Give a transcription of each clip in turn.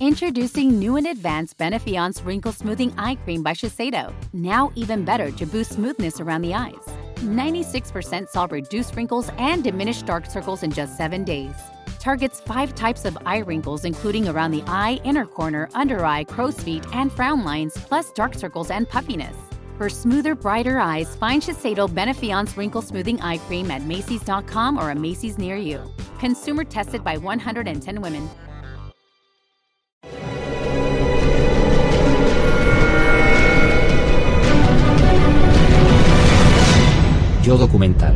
Introducing new and advanced Benefiance Wrinkle Smoothing Eye Cream by Shiseido. Now even better to boost smoothness around the eyes. 96% saw reduced wrinkles and diminished dark circles in just seven days. Targets five types of eye wrinkles, including around the eye, inner corner, under eye, crow's feet, and frown lines, plus dark circles and puffiness. For smoother, brighter eyes, find Shiseido Benefiance Wrinkle Smoothing Eye Cream at Macy's.com or a Macy's near you. Consumer tested by 110 women. Yo documental.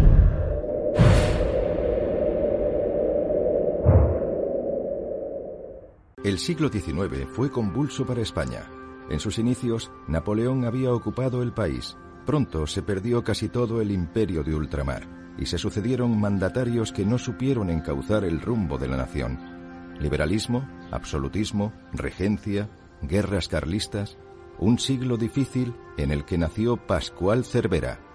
El siglo XIX fue convulso para España. En sus inicios, Napoleón había ocupado el país. Pronto se perdió casi todo el imperio de ultramar y se sucedieron mandatarios que no supieron encauzar el rumbo de la nación. Liberalismo, absolutismo, regencia, guerras carlistas, un siglo difícil en el que nació Pascual Cervera.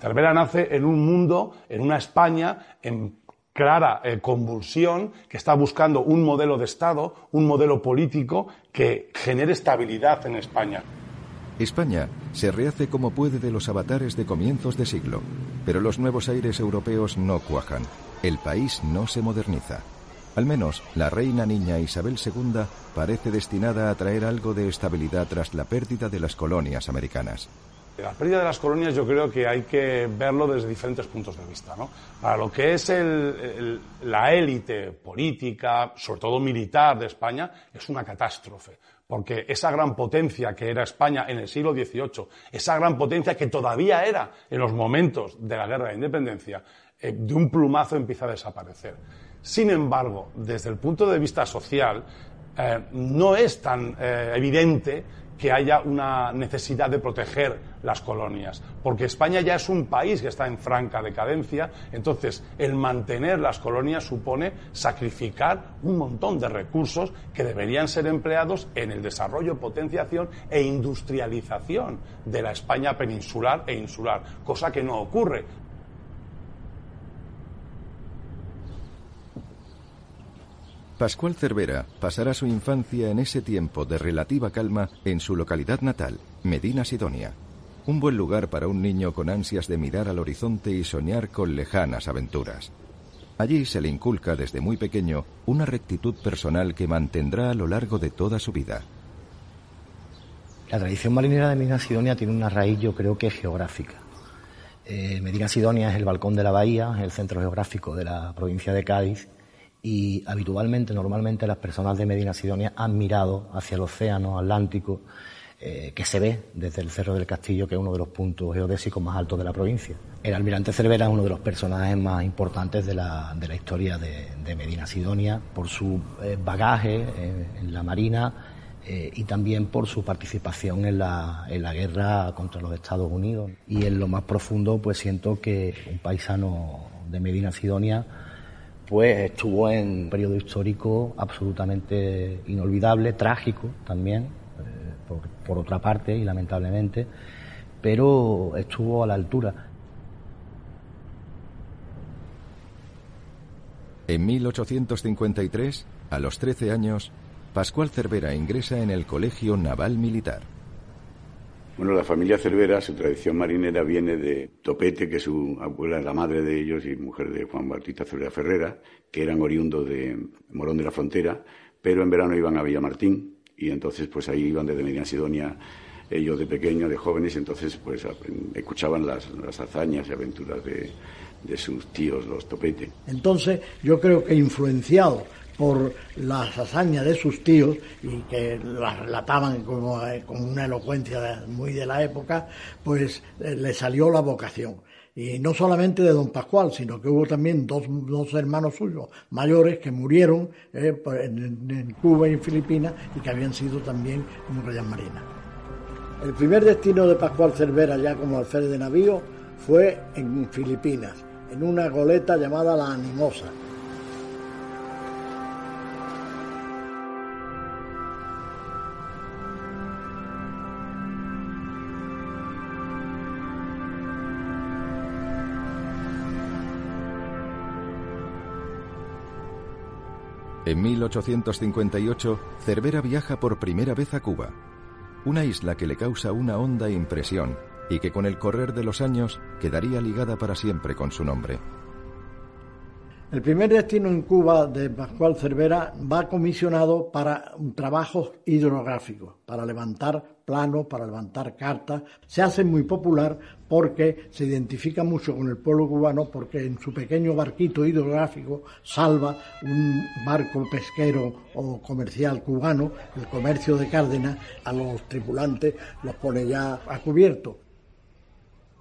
Cervera nace en un mundo, en una España en clara eh, convulsión, que está buscando un modelo de Estado, un modelo político que genere estabilidad en España. España se rehace como puede de los avatares de comienzos de siglo, pero los nuevos aires europeos no cuajan. El país no se moderniza. Al menos la reina niña Isabel II parece destinada a traer algo de estabilidad tras la pérdida de las colonias americanas. La pérdida de las colonias yo creo que hay que verlo desde diferentes puntos de vista. ¿no? Para lo que es la élite política, sobre todo militar de España, es una catástrofe. Porque esa gran potencia que era España en el siglo XVIII, esa gran potencia que todavía era en los momentos de la guerra de independencia, eh, de un plumazo empieza a desaparecer. Sin embargo, desde el punto de vista social, eh, no es tan eh, evidente que haya una necesidad de proteger las colonias, porque España ya es un país que está en franca decadencia, entonces el mantener las colonias supone sacrificar un montón de recursos que deberían ser empleados en el desarrollo, potenciación e industrialización de la España peninsular e insular, cosa que no ocurre. Pascual Cervera pasará su infancia en ese tiempo de relativa calma en su localidad natal, Medina Sidonia. Un buen lugar para un niño con ansias de mirar al horizonte y soñar con lejanas aventuras. Allí se le inculca desde muy pequeño una rectitud personal que mantendrá a lo largo de toda su vida. La tradición marinera de Medina Sidonia tiene una raíz, yo creo que geográfica. Eh, Medina Sidonia es el balcón de la bahía, el centro geográfico de la provincia de Cádiz y habitualmente, normalmente las personas de Medina Sidonia han mirado hacia el océano Atlántico eh, que se ve desde el Cerro del Castillo, que es uno de los puntos geodésicos más altos de la provincia. El almirante Cervera es uno de los personajes más importantes de la, historia de, Medina Sidonia por su eh, bagaje eh, en la Marina y también por su participación en la, en la guerra contra los Estados Unidos. Y en lo más profundo, pues siento que un paisano de Medina Sidonia pues estuvo en un periodo histórico absolutamente inolvidable, trágico también, eh, por, otra parte y lamentablemente, pero estuvo a la altura. En 1853, a los 13 años, Pascual Cervera ingresa en el Colegio Naval Militar. Bueno, la familia Cervera, su tradición marinera viene de Topete, que su abuela la madre de ellos y mujer de Juan Bautista Cervera Ferrera, que eran oriundos de Morón de la Frontera, pero en verano iban a Villamartín y entonces pues ahí iban desde Medina Sidonia ellos de pequeños, de jóvenes, entonces pues escuchaban las, hazañas y aventuras de, de sus tíos, los Topete. Entonces yo creo que influenciado por las hazañas de sus tíos y que las relataban como, eh, con una elocuencia muy de la época, pues eh, le salió la vocación. Y no solamente de don Pascual, sino que hubo también dos, dos hermanos suyos mayores que murieron eh, pues, en, Cuba y en Filipinas y que habían sido también como rayas marinas. El primer destino de Pascual Cervera ya como alférez de navío fue en Filipinas, en una goleta llamada La Animosa En 1858, Cervera viaja por primera vez a Cuba, una isla que le causa una honda impresión y que con el correr de los años quedaría ligada para siempre con su nombre. El primer destino en Cuba de Pascual Cervera va comisionado para trabajos hidrográficos, para levantar planos, para levantar cartas. Se hace muy popular porque se identifica mucho con el pueblo cubano porque en su pequeño barquito hidrográfico salva un barco pesquero o comercial cubano, el comercio de Cárdenas, a los tripulantes los pone ya a cubierto.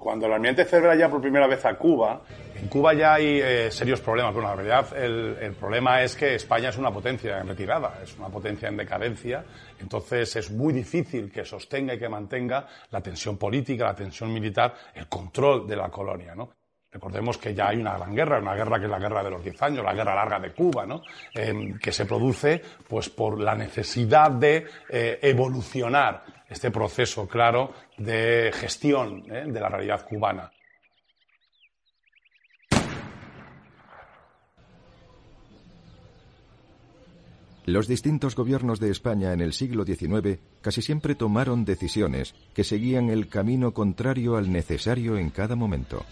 Cuando el almirante Cervera ya por primera vez a Cuba, en Cuba ya hay eh, serios problemas. Bueno, la realidad, el, problema es que España es una potencia en retirada, es una potencia en decadencia, entonces es muy difícil que sostenga y que mantenga la tensión política, la tensión militar, el control de la colonia, ¿no? Recordemos que ya hay una gran guerra, una guerra que es la guerra de los diez años, la guerra larga de Cuba, ¿no? Em, que se produce pues, por la necesidad de eh, evolucionar este proceso claro de gestión ¿eh? de la realidad cubana. Los distintos gobiernos de España en el siglo XIX casi siempre tomaron decisiones que seguían el camino contrario al necesario en cada momento.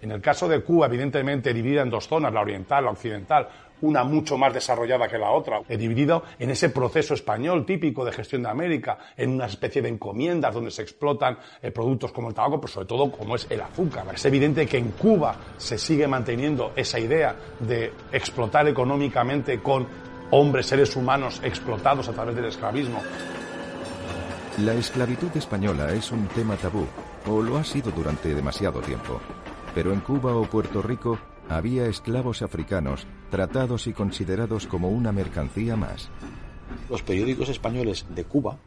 En el caso de Cuba, evidentemente dividida en dos zonas, la oriental, la occidental, una mucho más desarrollada que la otra, dividido en ese proceso español típico de gestión de América, en una especie de encomiendas donde se explotan eh, productos como el tabaco, pero sobre todo como es el azúcar. Es evidente que en Cuba se sigue manteniendo esa idea de explotar económicamente con hombres, seres humanos explotados a través del esclavismo. La esclavitud española es un tema tabú, o lo ha sido durante demasiado tiempo. Pero en Cuba o Puerto Rico había esclavos africanos tratados y considerados como una mercancía más. Los periódicos españoles de Cuba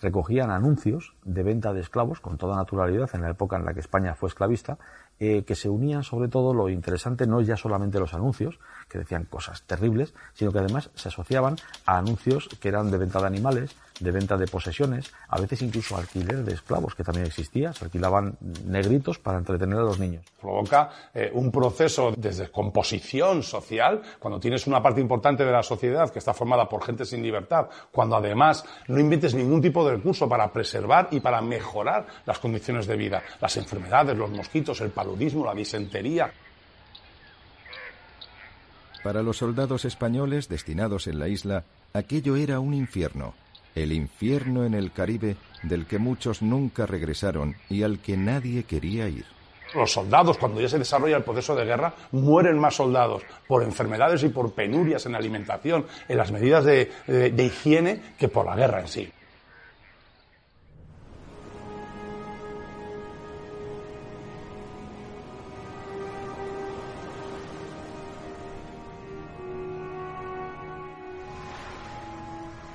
recogían anuncios de venta de esclavos con toda naturalidad en la época en la que España fue esclavista, eh, que se unían sobre todo, lo interesante no ya solamente los anuncios, que decían cosas terribles, sino que además se asociaban a anuncios que eran de venta de animales, de venta de posesiones, a veces incluso alquiler de esclavos, que también existía, se alquilaban negritos para entretener a los niños. Provoca eh, un proceso de descomposición social, cuando tienes una parte importante de la sociedad que está formada por gente sin libertad, cuando además no inventes ningún tipo de recurso para preservar y para mejorar las condiciones de vida, las enfermedades, los mosquitos, el paludismo, la disentería. Para los soldados españoles destinados en la isla, aquello era un infierno, el infierno en el Caribe del que muchos nunca regresaron y al que nadie quería ir. Los soldados, cuando ya se desarrolla el proceso de guerra, mueren más soldados por enfermedades y por penurias en alimentación, en las medidas de higiene, que por la guerra en sí.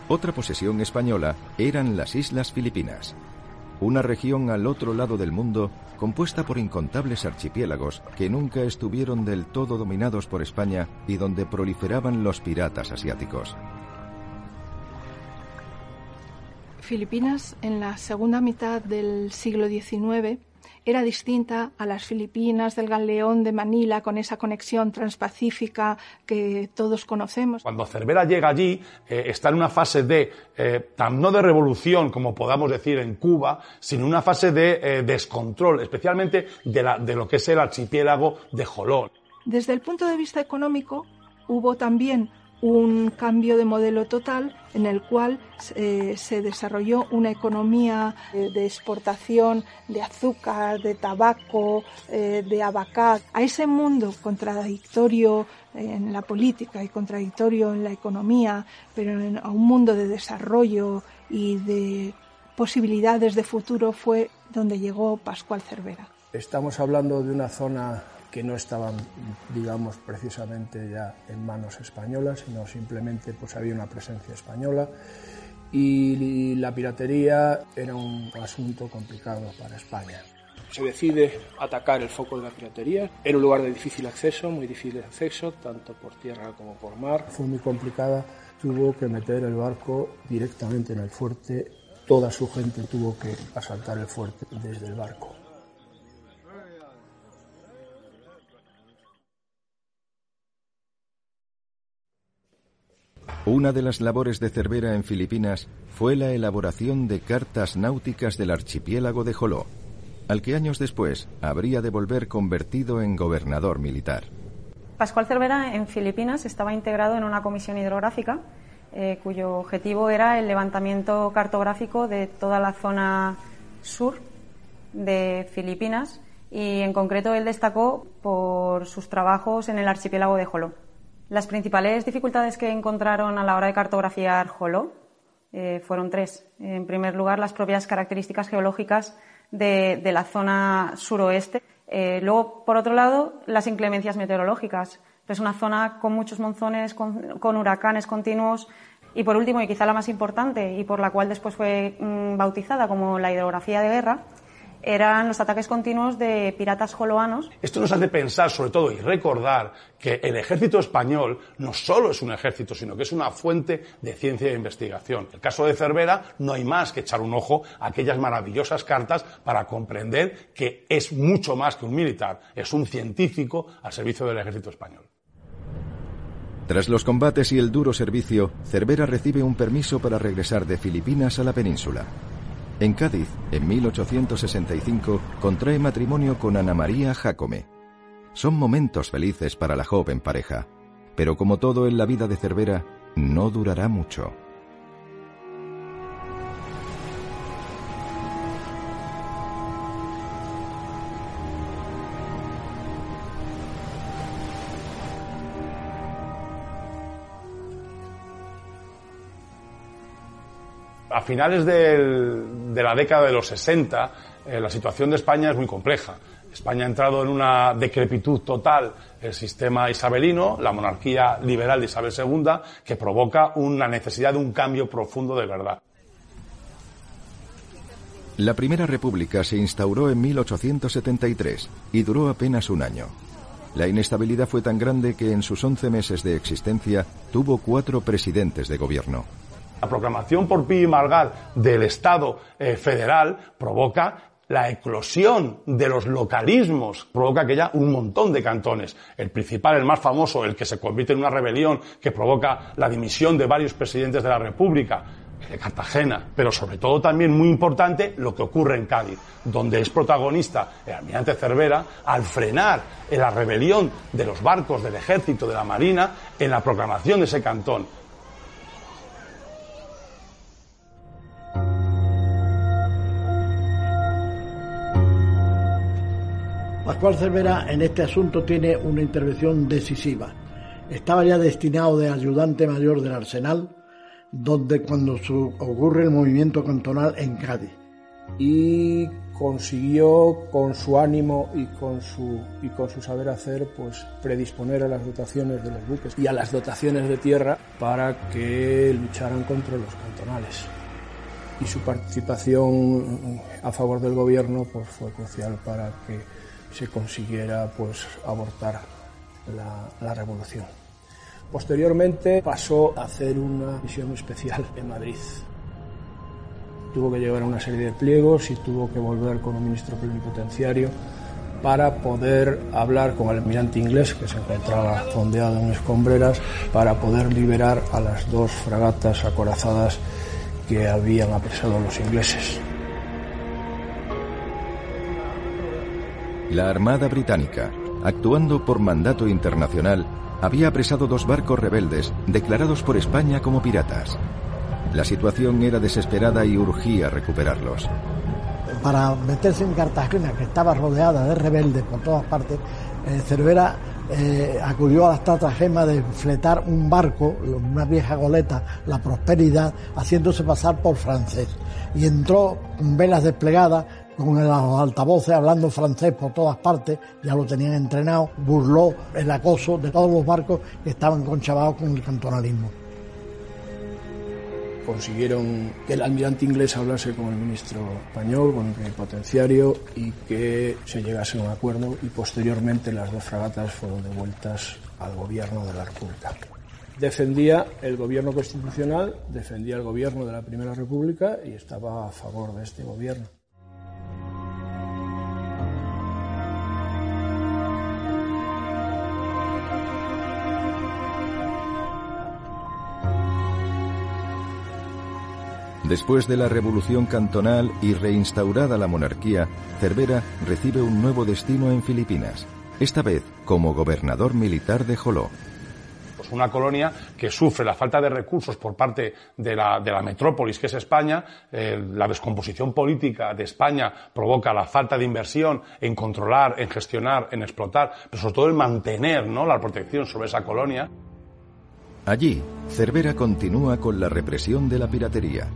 Otra posesión española eran las Islas Filipinas, una región al otro lado del mundo compuesta por incontables archipiélagos que nunca estuvieron del todo dominados por España y donde proliferaban los piratas asiáticos. Filipinas en la segunda mitad del siglo XIX era distinta a las Filipinas del Galeón de Manila con esa conexión transpacífica que todos conocemos. Cuando Cervera llega allí, eh, está en una fase de, eh, no de revolución, como podamos decir en Cuba, sino una fase de eh, descontrol, especialmente de, de lo que es el archipiélago de Jolón. Desde el punto de vista económico, hubo también un cambio de modelo total en el cual eh, se desarrolló una economía eh, de exportación de azúcar, de tabaco, eh, de abacá. A ese mundo contradictorio en la política y contradictorio en la economía, pero a un mundo de desarrollo y de posibilidades de futuro fue donde llegó Pascual Cervera. Estamos hablando de una zona que no estaban, digamos, precisamente ya en manos españolas, sino simplemente pues había una presencia española y la piratería era un asunto complicado para España. Se decide atacar el foco de la piratería. Era un lugar de difícil acceso, muy difícil acceso, tanto por tierra como por mar. Fue muy complicada. Tuvo que meter el barco directamente en el fuerte. Toda su gente tuvo que asaltar el fuerte desde el barco. Una de las labores de Cervera en Filipinas fue la elaboración de cartas náuticas del archipiélago de Joló, al que años después habría de volver convertido en gobernador militar. Pascual Cervera en Filipinas estaba integrado en una comisión hidrográfica eh, cuyo objetivo era el levantamiento cartográfico de toda la zona sur de Filipinas y en concreto él destacó por sus trabajos en el archipiélago de Joló. Las principales dificultades que encontraron a la hora de cartografiar Joló eh, fueron tres. En primer lugar, las propias características geológicas de, la zona suroeste. Eh, luego, por otro lado, las inclemencias meteorológicas. Es una zona con muchos monzones, con, huracanes continuos. Y por último, y quizá la más importante, y por la cual después fue mm, bautizada como la hidrografía de guerra, eran los ataques continuos de piratas joloanos. Esto nos hace pensar, sobre todo, y recordar que el ejército español no solo es un ejército, sino que es una fuente de ciencia e investigación. En el caso de Cervera no hay más que echar un ojo a aquellas maravillosas cartas para comprender que es mucho más que un militar, es un científico al servicio del ejército español. Tras los combates y el duro servicio, Cervera recibe un permiso para regresar de Filipinas a la península. En Cádiz, en 1865, contrae matrimonio con Ana María Jacome. Son momentos felices para la joven pareja, pero como todo en la vida de Cervera, no durará mucho. Finales de la década de los 60, eh, la situación de España es muy compleja. España ha entrado en una decrepitud total el sistema isabelino, la monarquía liberal de Isabel II, que provoca una necesidad de un cambio profundo de verdad. La Primera República se instauró en 1873 y duró apenas un año. La inestabilidad fue tan grande que en sus 11 meses de existencia tuvo cuatro presidentes de gobierno. La proclamación por Pi y del Estado eh, federal provoca la eclosión de los localismos provoca que haya un montón de cantones. El principal, el más famoso, el que se convierte en una rebelión que provoca la dimisión de varios presidentes de la República, de Cartagena, pero sobre todo también muy importante lo que ocurre en Cádiz, donde es protagonista el almirante Cervera al frenar la rebelión de los barcos del ejército, de la marina, en la proclamación de ese cantón. Pascual Cervera en este asunto tiene una intervención decisiva. Estaba ya destinado de ayudante mayor del Arsenal, donde cuando ocurre el movimiento cantonal en Cádiz. Y consiguió con su ánimo y con su, y con su saber hacer pues predisponer a las dotaciones de los buques y a las dotaciones de tierra para que lucharan contra los cantonales y su participación a favor del gobierno pues fue crucial para que se consiguiera pues abortar la, revolución. Posteriormente pasó a hacer una misión especial en Madrid. Tuvo que llevar una serie de pliegos y tuvo que volver con un ministro plenipotenciario para poder hablar con el almirante inglés que se encontraba fondeado en escombreras para poder liberar a las dos fragatas acorazadas que habían apresado los ingleses. La Armada Británica, actuando por mandato internacional, había apresado dos barcos rebeldes declarados por España como piratas. La situación era desesperada y urgía recuperarlos. Para meterse en Cartagena, que estaba rodeada de rebeldes por todas partes, eh, Cervera eh, acudió a la estratagema de fletar un barco, una vieja goleta, la Prosperidad, haciéndose pasar por francés. Y entró con velas desplegadas con los altavoces hablando francés por todas partes, ya lo tenían entrenado, burló el acoso de todos los barcos que estaban conchavados con el cantonalismo. Consiguieron que el almirante inglés hablase con el ministro español, con el potenciario, y que se llegase a un acuerdo y posteriormente las dos fragatas fueron devueltas al gobierno de la República. Defendía el gobierno constitucional, defendía el gobierno de la Primera República y estaba a favor de este gobierno. Después de la revolución cantonal y reinstaurada la monarquía, Cervera recibe un nuevo destino en Filipinas, esta vez como gobernador militar de Joló. Pues una colonia que sufre la falta de recursos por parte de la, de la metrópolis que es España, eh, la descomposición política de España provoca la falta de inversión en controlar, en gestionar, en explotar, pero sobre todo en mantener ¿no? la protección sobre esa colonia. Allí, Cervera continúa con la represión de la piratería.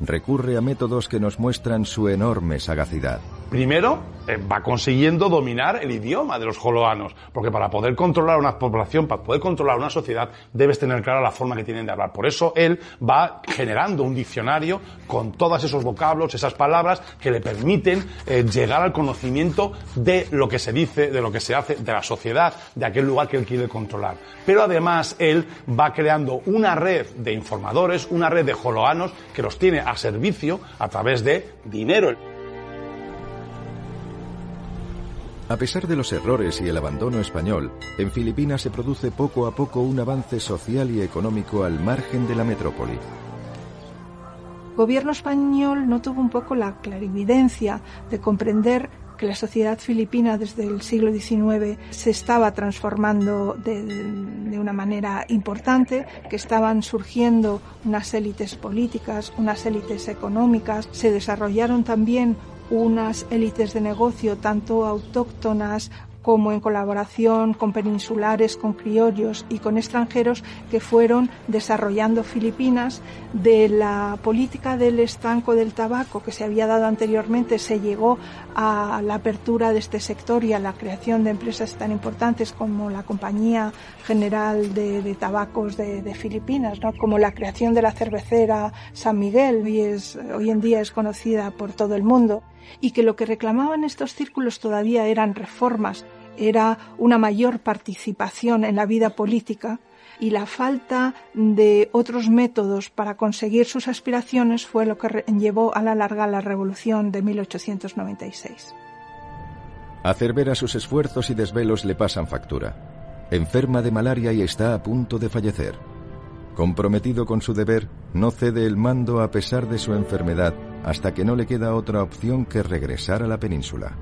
Recurre a métodos que nos muestran su enorme sagacidad. Primero, eh, va consiguiendo dominar el idioma de los joloanos, porque para poder controlar una población, para poder controlar una sociedad, debes tener clara la forma que tienen de hablar. Por eso él va generando un diccionario con todos esos vocablos, esas palabras que le permiten eh, llegar al conocimiento de lo que se dice, de lo que se hace, de la sociedad, de aquel lugar que él quiere controlar. Pero además él va creando una red de informadores, una red de joloanos que los tiene a servicio a través de dinero. A pesar de los errores y el abandono español, en Filipinas se produce poco a poco un avance social y económico al margen de la metrópoli. El gobierno español no tuvo un poco la clarividencia de comprender que la sociedad filipina desde el siglo XIX se estaba transformando de, de, una manera importante, que estaban surgiendo unas élites políticas, unas élites económicas, se desarrollaron también unas élites de negocio tanto autóctonas como en colaboración con peninsulares, con criollos y con extranjeros que fueron desarrollando Filipinas. De la política del estanco del tabaco que se había dado anteriormente se llegó a la apertura de este sector y a la creación de empresas tan importantes como la Compañía General de, Tabacos de, de Filipinas, ¿no? como la creación de la cervecera San Miguel, y es, hoy en día es conocida por todo el mundo y que lo que reclamaban estos círculos todavía eran reformas, era una mayor participación en la vida política y la falta de otros métodos para conseguir sus aspiraciones fue lo que llevó a la larga la revolución de 1896. A sus esfuerzos y desvelos le pasan factura. Enferma de malaria y está a punto de fallecer. Comprometido con su deber, no cede el mando a pesar de su enfermedad hasta que no le queda otra opción que regresar a la península.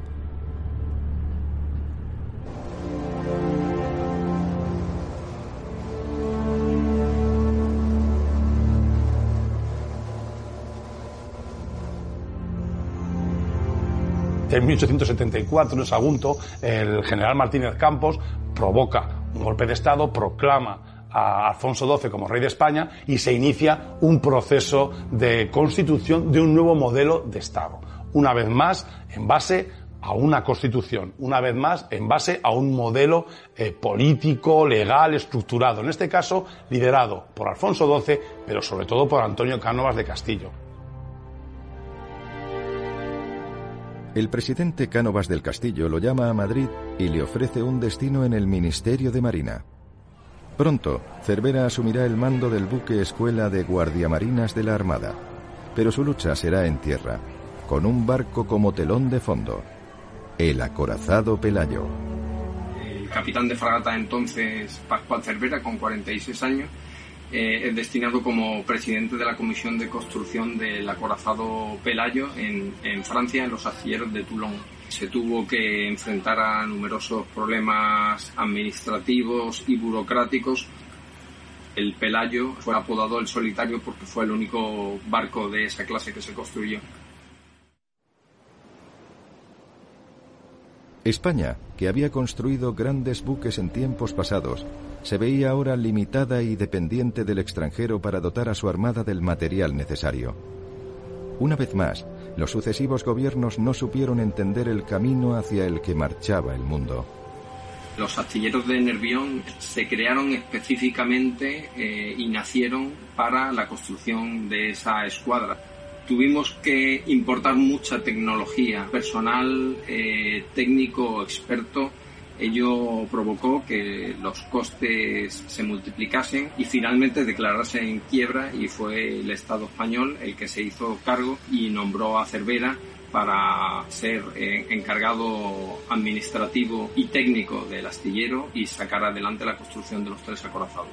En 1874, en Sagunto, el general Martínez Campos provoca un golpe de Estado, proclama a Alfonso XII como rey de España y se inicia un proceso de constitución de un nuevo modelo de Estado. Una vez más, en base a una constitución, una vez más, en base a un modelo eh, político, legal, estructurado, en este caso liderado por Alfonso XII, pero sobre todo por Antonio Cánovas de Castillo. El presidente Cánovas del Castillo lo llama a Madrid y le ofrece un destino en el Ministerio de Marina. Pronto, Cervera asumirá el mando del buque escuela de guardiamarinas de la Armada, pero su lucha será en tierra, con un barco como telón de fondo, el acorazado Pelayo. El capitán de fragata entonces, Pascual Cervera, con 46 años, eh, es destinado como presidente de la Comisión de Construcción del acorazado Pelayo en, en Francia, en los astilleros de Toulon. Se tuvo que enfrentar a numerosos problemas administrativos y burocráticos. El Pelayo fue apodado el solitario porque fue el único barco de esa clase que se construyó. España, que había construido grandes buques en tiempos pasados, se veía ahora limitada y dependiente del extranjero para dotar a su armada del material necesario. Una vez más, los sucesivos gobiernos no supieron entender el camino hacia el que marchaba el mundo. Los astilleros de Nervión se crearon específicamente eh, y nacieron para la construcción de esa escuadra. Tuvimos que importar mucha tecnología, personal eh, técnico experto Ello provocó que los costes se multiplicasen y finalmente declararse en quiebra y fue el Estado español el que se hizo cargo y nombró a Cervera para ser eh, encargado administrativo y técnico del astillero y sacar adelante la construcción de los tres acorazados.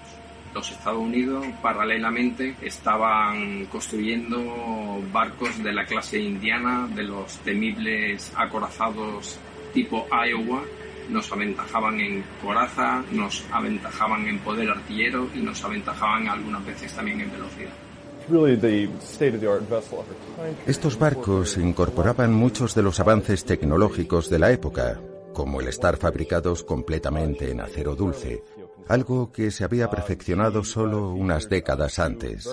Los Estados Unidos paralelamente estaban construyendo barcos de la clase indiana, de los temibles acorazados tipo Iowa, nos aventajaban en coraza, nos aventajaban en poder artillero y nos aventajaban algunas veces también en velocidad. Estos barcos incorporaban muchos de los avances tecnológicos de la época, como el estar fabricados completamente en acero dulce, algo que se había perfeccionado solo unas décadas antes.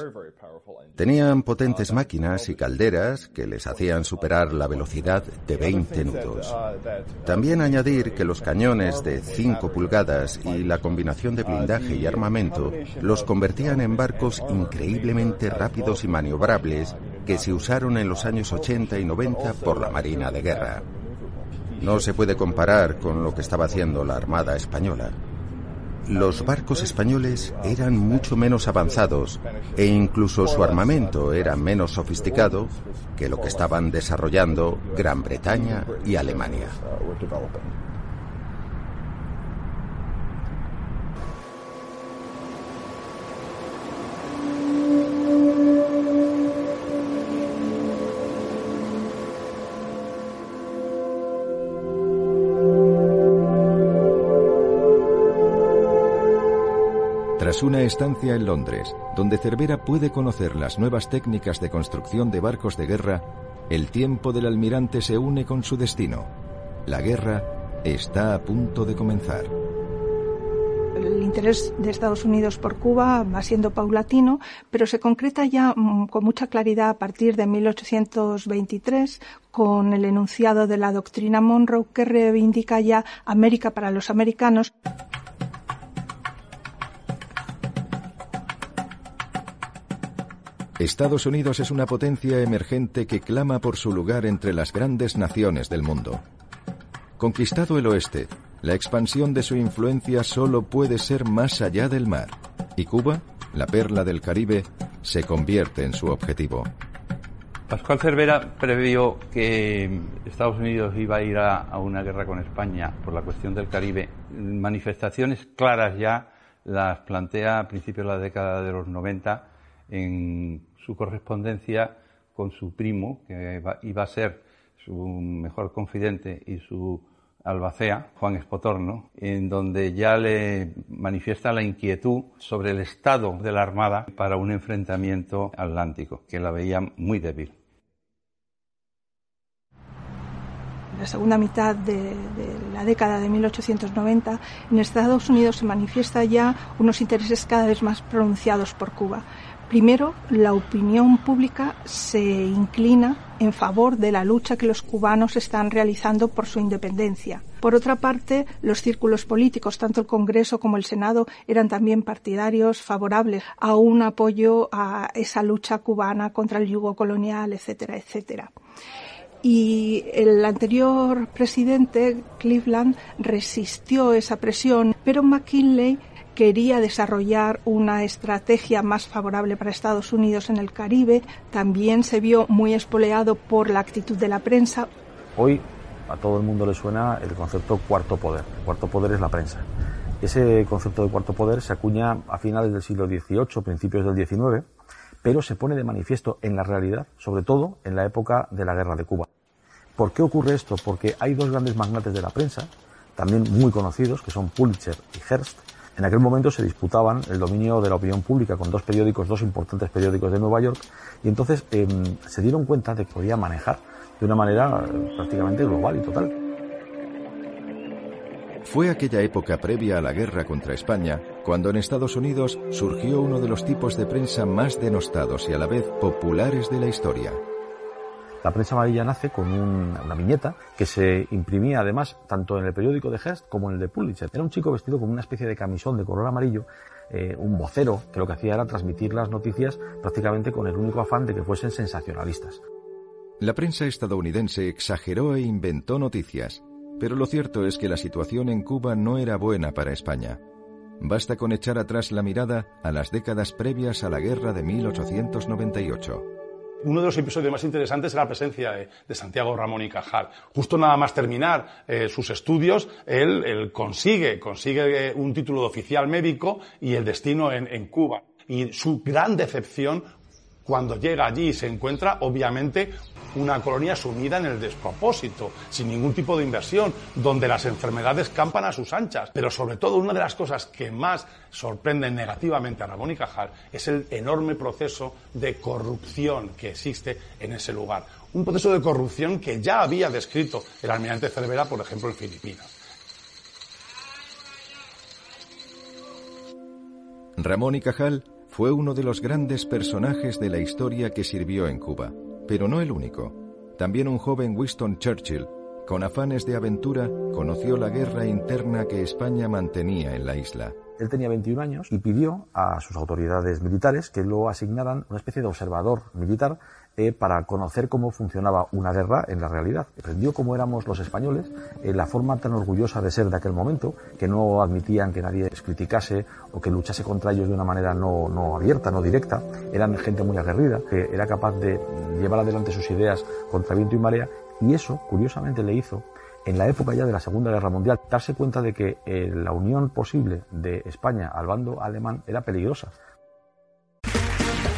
Tenían potentes máquinas y calderas que les hacían superar la velocidad de 20 nudos. También añadir que los cañones de 5 pulgadas y la combinación de blindaje y armamento los convertían en barcos increíblemente rápidos y maniobrables que se usaron en los años 80 y 90 por la Marina de Guerra. No se puede comparar con lo que estaba haciendo la Armada Española. Los barcos españoles eran mucho menos avanzados e incluso su armamento era menos sofisticado que lo que estaban desarrollando Gran Bretaña y Alemania. Tras una estancia en Londres, donde Cervera puede conocer las nuevas técnicas de construcción de barcos de guerra, el tiempo del almirante se une con su destino. La guerra está a punto de comenzar. El interés de Estados Unidos por Cuba va siendo paulatino, pero se concreta ya mm, con mucha claridad a partir de 1823 con el enunciado de la doctrina Monroe que reivindica ya América para los americanos. Estados Unidos es una potencia emergente que clama por su lugar entre las grandes naciones del mundo. Conquistado el oeste, la expansión de su influencia solo puede ser más allá del mar, y Cuba, la perla del Caribe, se convierte en su objetivo. Pascual Cervera previó que Estados Unidos iba a ir a, una guerra con España por la cuestión del Caribe. Manifestaciones claras ya las plantea a principios de la década de los 90 en su correspondencia con su primo, que iba a ser su mejor confidente y su albacea, Juan Espotorno, en donde ya le manifiesta la inquietud sobre el estado de la Armada para un enfrentamiento atlántico, que la veía muy débil. la segunda mitad de, de, la década de 1890, en Estados Unidos se manifiesta ya unos intereses cada vez más pronunciados por Cuba. Primero, la opinión pública se inclina en favor de la lucha que los cubanos están realizando por su independencia. Por otra parte, los círculos políticos, tanto el Congreso como el Senado, eran también partidarios favorables a un apoyo a esa lucha cubana contra el yugo colonial, etcétera, etcétera y el anterior presidente, Cleveland, resistió esa presión, pero McKinley quería desarrollar una estrategia más favorable para Estados Unidos en el Caribe. También se vio muy espoleado por la actitud de la prensa. Hoy a todo el mundo le suena el concepto cuarto poder. Cuarto poder es la prensa. Ese concepto de cuarto poder se acuña a finales del siglo XVIII, principios del XIX, pero se pone de manifiesto en la realidad, sobre todo en la época de la Guerra de Cuba. ¿Por qué ocurre esto? Porque hay dos grandes magnates de la prensa, también muy conocidos, que son Pulitzer y Hearst, en aquel momento se disputaban el dominio de la opinión pública con dos periódicos, dos importantes periódicos de Nueva York, y entonces em, se dieron cuenta de que podía manejar de una manera eh, prácticamente global y total. Fue aquella época previa a la guerra contra España cuando en Estados Unidos surgió uno de los tipos de prensa más denostados y a la vez populares de la historia, la prensa amarilla nace con una viñeta que se imprimía además tanto en el periódico de Hearst como en el de Pulitzer. Era un chico vestido con una especie de camisón de color amarillo, eh, un vocero, que lo que hacía era transmitir las noticias prácticamente con el único afán de que fuesen sensacionalistas. La prensa estadounidense exageró e inventó noticias, pero lo cierto es que la situación en Cuba no era buena para España. Basta con echar atrás la mirada a las décadas previas a la guerra de 1898. Uno de los episodios más interesantes es la presencia de, Santiago Ramón y Cajal. Justo nada más terminar eh, sus estudios, él, consigue, consigue eh, un título de oficial médico y el destino en Cuba. Y su gran decepción cuando llega allí y se encuentra, obviamente, una colonia sumida en el despropósito, sin ningún tipo de inversión, donde las enfermedades campan a sus anchas. Pero sobre todo, una de las cosas que más sorprenden negativamente a Ramón y Cajal es el enorme proceso de corrupción que existe en ese lugar. Un proceso de corrupción que ya había descrito el almirante Cervera, por ejemplo, en Filipinas. Ramón y Cajal fue uno de los grandes personajes de la historia que sirvió en Cuba, pero no el único. También un joven Winston Churchill, con afanes de aventura, conoció la guerra interna que España mantenía en la isla. Él tenía 21 años y pidió a sus autoridades militares que lo asignaran una especie de observador militar eh, para conocer cómo funcionaba una guerra en la realidad. Aprendió cómo éramos los españoles, eh, la forma tan orgullosa de ser de aquel momento, que no admitían que nadie les criticase o que luchase contra ellos de una manera no, no abierta, no directa. Eran gente muy aguerrida, que era capaz de llevar adelante sus ideas contra viento y marea, y eso, curiosamente, le hizo en la época ya de la Segunda Guerra Mundial, darse cuenta de que eh, la unión posible de España al bando alemán era peligrosa.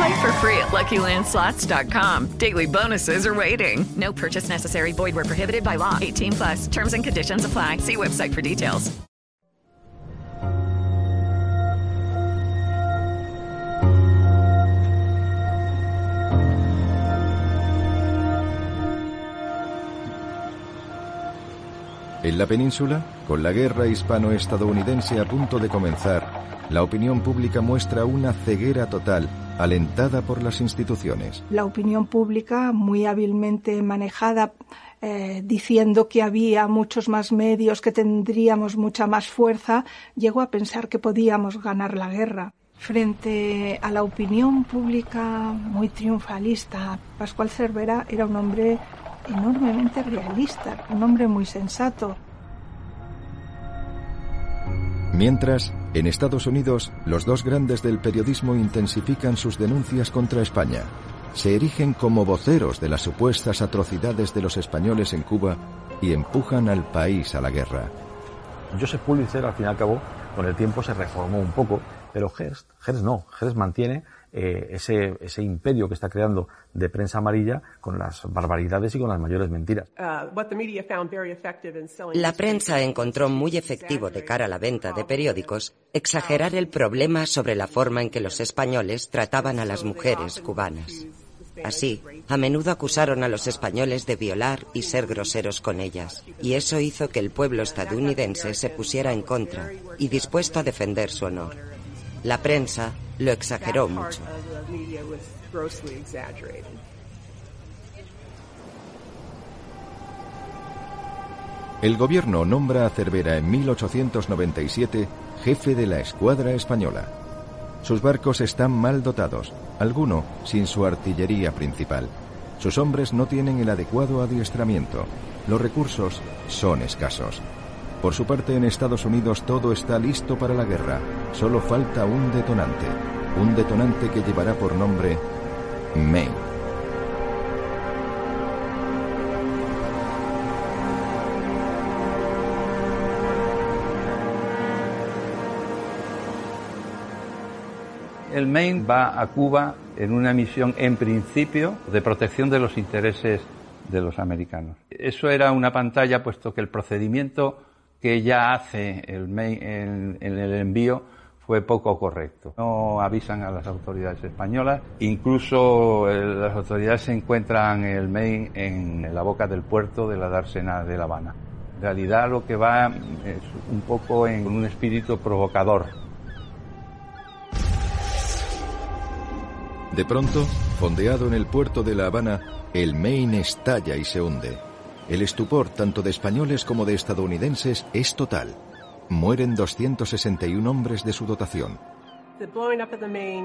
Play for free at LuckyLandSlots.com. Daily bonuses are waiting. No purchase necessary. Void where prohibited by law. 18 plus. Terms and conditions apply. See website for details. En la península, con la guerra hispano-estadounidense a punto de comenzar, la opinión pública muestra una ceguera total, alentada por las instituciones. La opinión pública, muy hábilmente manejada, eh, diciendo que había muchos más medios, que tendríamos mucha más fuerza, llegó a pensar que podíamos ganar la guerra. Frente a la opinión pública muy triunfalista, Pascual Cervera era un hombre enormemente realista, un hombre muy sensato. Mientras, en Estados Unidos, los dos grandes del periodismo intensifican sus denuncias contra España. Se erigen como voceros de las supuestas atrocidades de los españoles en Cuba y empujan al país a la guerra. Joseph Pulitzer, al fin y al cabo, con el tiempo se reformó un poco, pero Hearst, Hearst no, Hearst mantiene eh, ese, ese imperio que está creando de prensa amarilla con las barbaridades y con las mayores mentiras. Uh, la prensa encontró muy efectivo de cara a la venta de periódicos exagerar el problema sobre la forma en que los españoles trataban a las mujeres cubanas. Así, a menudo acusaron a los españoles de violar y ser groseros con ellas, y eso hizo que el pueblo estadounidense se pusiera en contra y dispuesto a defender su honor. La prensa lo exageró mucho. El gobierno nombra a Cervera en 1897 jefe de la escuadra española. Sus barcos están mal dotados, alguno sin su artillería principal. Sus hombres no tienen el adecuado adiestramiento. Los recursos son escasos. Por su parte, en Estados Unidos todo está listo para la guerra. Solo falta un detonante. Un detonante que llevará por nombre Maine. El Maine va a Cuba en una misión, en principio, de protección de los intereses de los americanos. Eso era una pantalla, puesto que el procedimiento que ya hace el, en, el envío fue poco correcto. No avisan a las autoridades españolas, incluso eh, las autoridades se encuentran el Maine en la boca del puerto de la dársena de La Habana. En realidad lo que va es un poco en un espíritu provocador. De pronto, fondeado en el puerto de La Habana, el Maine estalla y se hunde. El estupor tanto de españoles como de estadounidenses es total. Mueren 261 hombres de su dotación.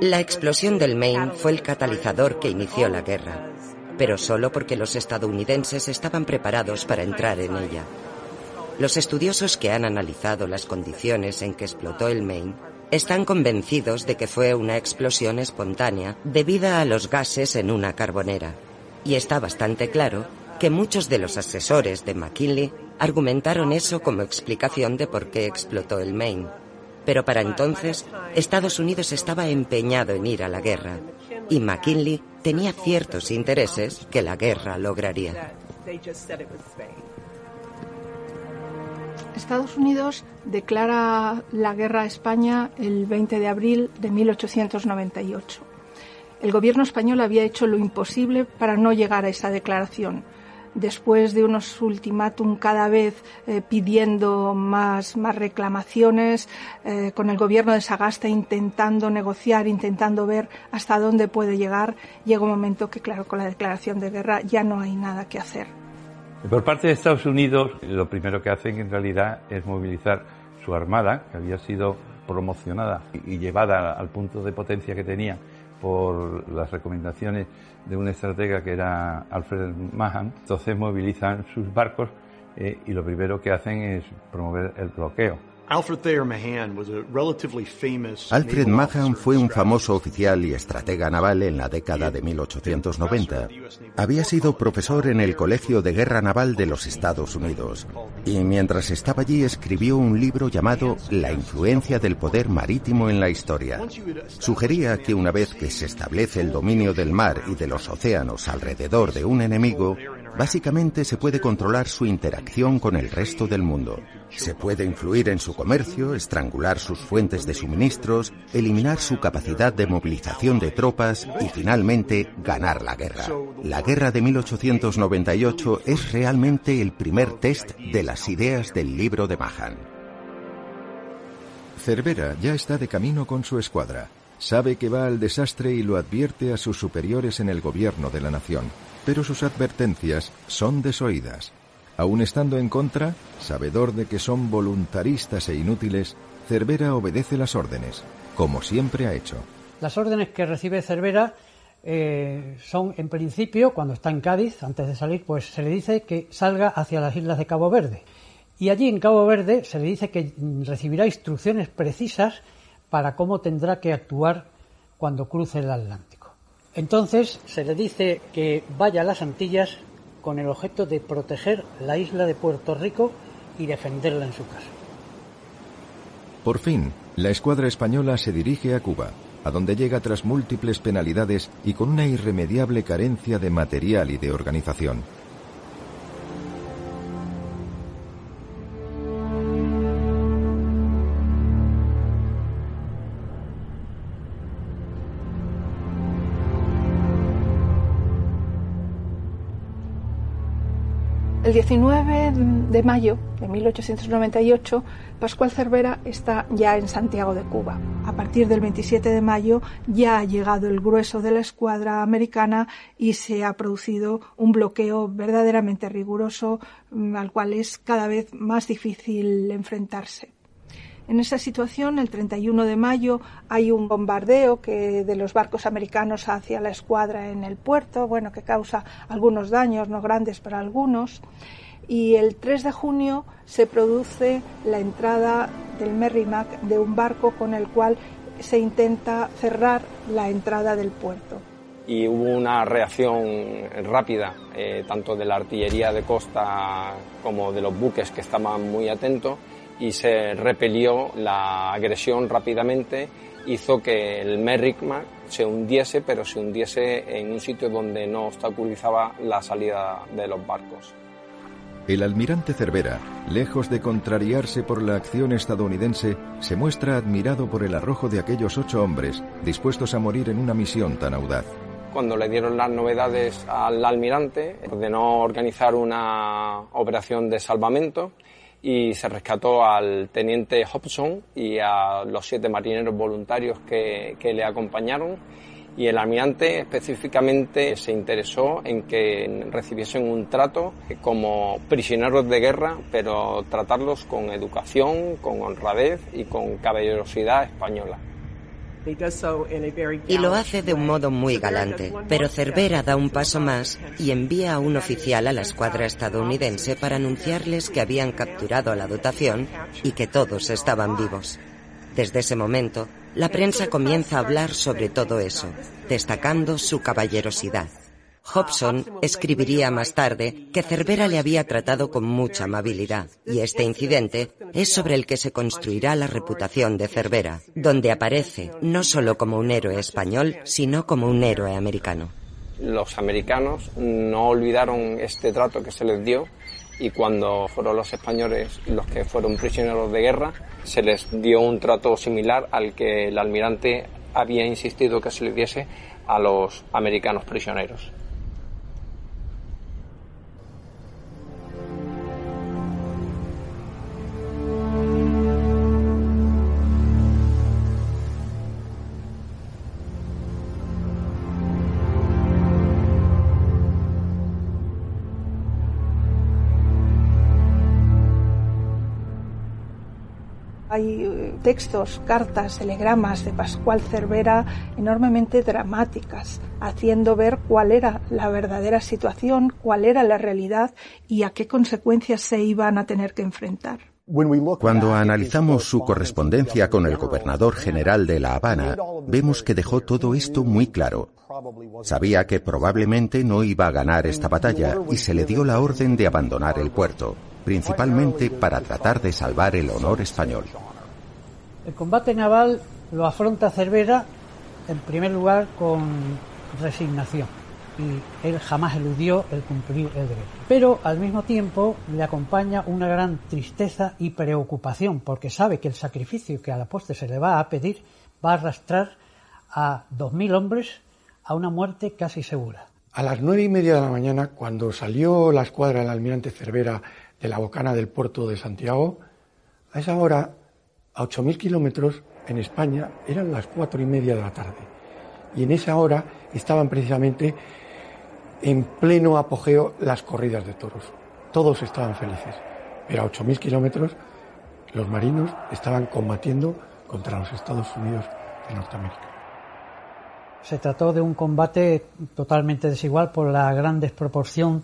La explosión del Maine fue el catalizador que inició la guerra, pero solo porque los estadounidenses estaban preparados para entrar en ella. Los estudiosos que han analizado las condiciones en que explotó el Maine están convencidos de que fue una explosión espontánea debida a los gases en una carbonera. Y está bastante claro que muchos de los asesores de McKinley argumentaron eso como explicación de por qué explotó el Maine. Pero para entonces, Estados Unidos estaba empeñado en ir a la guerra y McKinley tenía ciertos intereses que la guerra lograría. Estados Unidos declara la guerra a España el 20 de abril de 1898. El gobierno español había hecho lo imposible para no llegar a esa declaración después de unos ultimátum cada vez eh, pidiendo más, más reclamaciones, eh, con el gobierno de Sagasta intentando negociar, intentando ver hasta dónde puede llegar, llega un momento que, claro, con la declaración de guerra ya no hay nada que hacer. Por parte de Estados Unidos, lo primero que hacen en realidad es movilizar su armada, que había sido promocionada y llevada al punto de potencia que tenía por las recomendaciones de un estratega que era Alfred Mahan. Entonces movilizan sus barcos eh, y lo primero que hacen es promover el bloqueo. Alfred Mahan fue un famoso oficial y estratega naval en la década de 1890. Había sido profesor en el Colegio de Guerra Naval de los Estados Unidos y mientras estaba allí escribió un libro llamado La influencia del poder marítimo en la historia. Sugería que una vez que se establece el dominio del mar y de los océanos alrededor de un enemigo, básicamente se puede controlar su interacción con el resto del mundo. Se puede influir en su comercio, estrangular sus fuentes de suministros, eliminar su capacidad de movilización de tropas y finalmente ganar la guerra. La guerra de 1898 es realmente el primer test de las ideas del libro de Mahan. Cervera ya está de camino con su escuadra. Sabe que va al desastre y lo advierte a sus superiores en el gobierno de la nación, pero sus advertencias son desoídas. Aun estando en contra, sabedor de que son voluntaristas e inútiles, Cervera obedece las órdenes, como siempre ha hecho. Las órdenes que recibe Cervera eh, son, en principio, cuando está en Cádiz, antes de salir, pues se le dice que salga hacia las islas de Cabo Verde. Y allí en Cabo Verde se le dice que recibirá instrucciones precisas para cómo tendrá que actuar cuando cruce el Atlántico. Entonces se le dice que vaya a las Antillas con el objeto de proteger la isla de Puerto Rico y defenderla en su caso. Por fin, la escuadra española se dirige a Cuba, a donde llega tras múltiples penalidades y con una irremediable carencia de material y de organización. 19 de mayo de 1898, Pascual Cervera está ya en Santiago de Cuba. A partir del 27 de mayo ya ha llegado el grueso de la escuadra americana y se ha producido un bloqueo verdaderamente riguroso mm, al cual es cada vez más difícil enfrentarse. En esa situación, el 31 de mayo hay un bombardeo que de los barcos americanos hacia la escuadra en el puerto, bueno, que causa algunos daños, no grandes para algunos. Y el 3 de junio se produce la entrada del Merrimack de un barco con el cual se intenta cerrar la entrada del puerto. Y hubo una reacción rápida, eh, tanto de la artillería de costa como de los buques que estaban muy atentos y se repelió la agresión rápidamente, hizo que el Merrimack se hundiese, pero se hundiese en un sitio donde no obstaculizaba la salida de los barcos. El almirante Cervera, lejos de contrariarse por la acción estadounidense, se muestra admirado por el arrojo de aquellos ocho hombres dispuestos a morir en una misión tan audaz. Cuando le dieron las novedades al almirante, ordenó organizar una operación de salvamento y se rescató al teniente Hobson y a los siete marineros voluntarios que, que le acompañaron y el almirante específicamente se interesó en que recibiesen un trato como prisioneros de guerra, pero tratarlos con educación, con honradez y con caballerosidad española. Y lo hace de un modo muy galante, pero Cervera da un paso más y envía a un oficial a la escuadra estadounidense para anunciarles que habían capturado a la dotación y que todos estaban vivos. Desde ese momento, la prensa comienza a hablar sobre todo eso, destacando su caballerosidad. Hobson escribiría más tarde que Cervera le había tratado con mucha amabilidad y este incidente es sobre el que se construirá la reputación de Cervera, donde aparece no solo como un héroe español, sino como un héroe americano. Los americanos no olvidaron este trato que se les dio y cuando fueron los españoles los que fueron prisioneros de guerra, se les dio un trato similar al que el almirante había insistido que se le diese a los americanos prisioneros. Hay eh, textos, cartas, telegramas de Pascual Cervera enormemente dramáticas, haciendo ver cuál era la verdadera situación, cuál era la realidad y a qué consecuencias se iban a tener que enfrentar. Cuando analizamos su correspondencia con el gobernador general de La Habana, vemos que dejó todo esto muy claro. Sabía que probablemente no iba a ganar esta batalla y se le dio la orden de abandonar el puerto, principalmente para tratar de salvar el honor español. El combate naval lo afronta Cervera en primer lugar con resignación y él jamás eludió el cumplir el deber. Pero al mismo tiempo le acompaña una gran tristeza y preocupación porque sabe que el sacrificio que a la poste se le va a pedir va a arrastrar a dos mil hombres a una muerte casi segura. A las nueve y media de la mañana, cuando salió la escuadra del almirante Cervera de la bocana del puerto de Santiago, a esa hora a 8.000 kilómetros en España eran las cuatro y media de la tarde. Y en esa hora estaban precisamente en pleno apogeo las corridas de toros. Todos estaban felices. Pero a 8.000 kilómetros los marinos estaban combatiendo contra los Estados Unidos de Norteamérica. Se trató de un combate totalmente desigual por la gran desproporción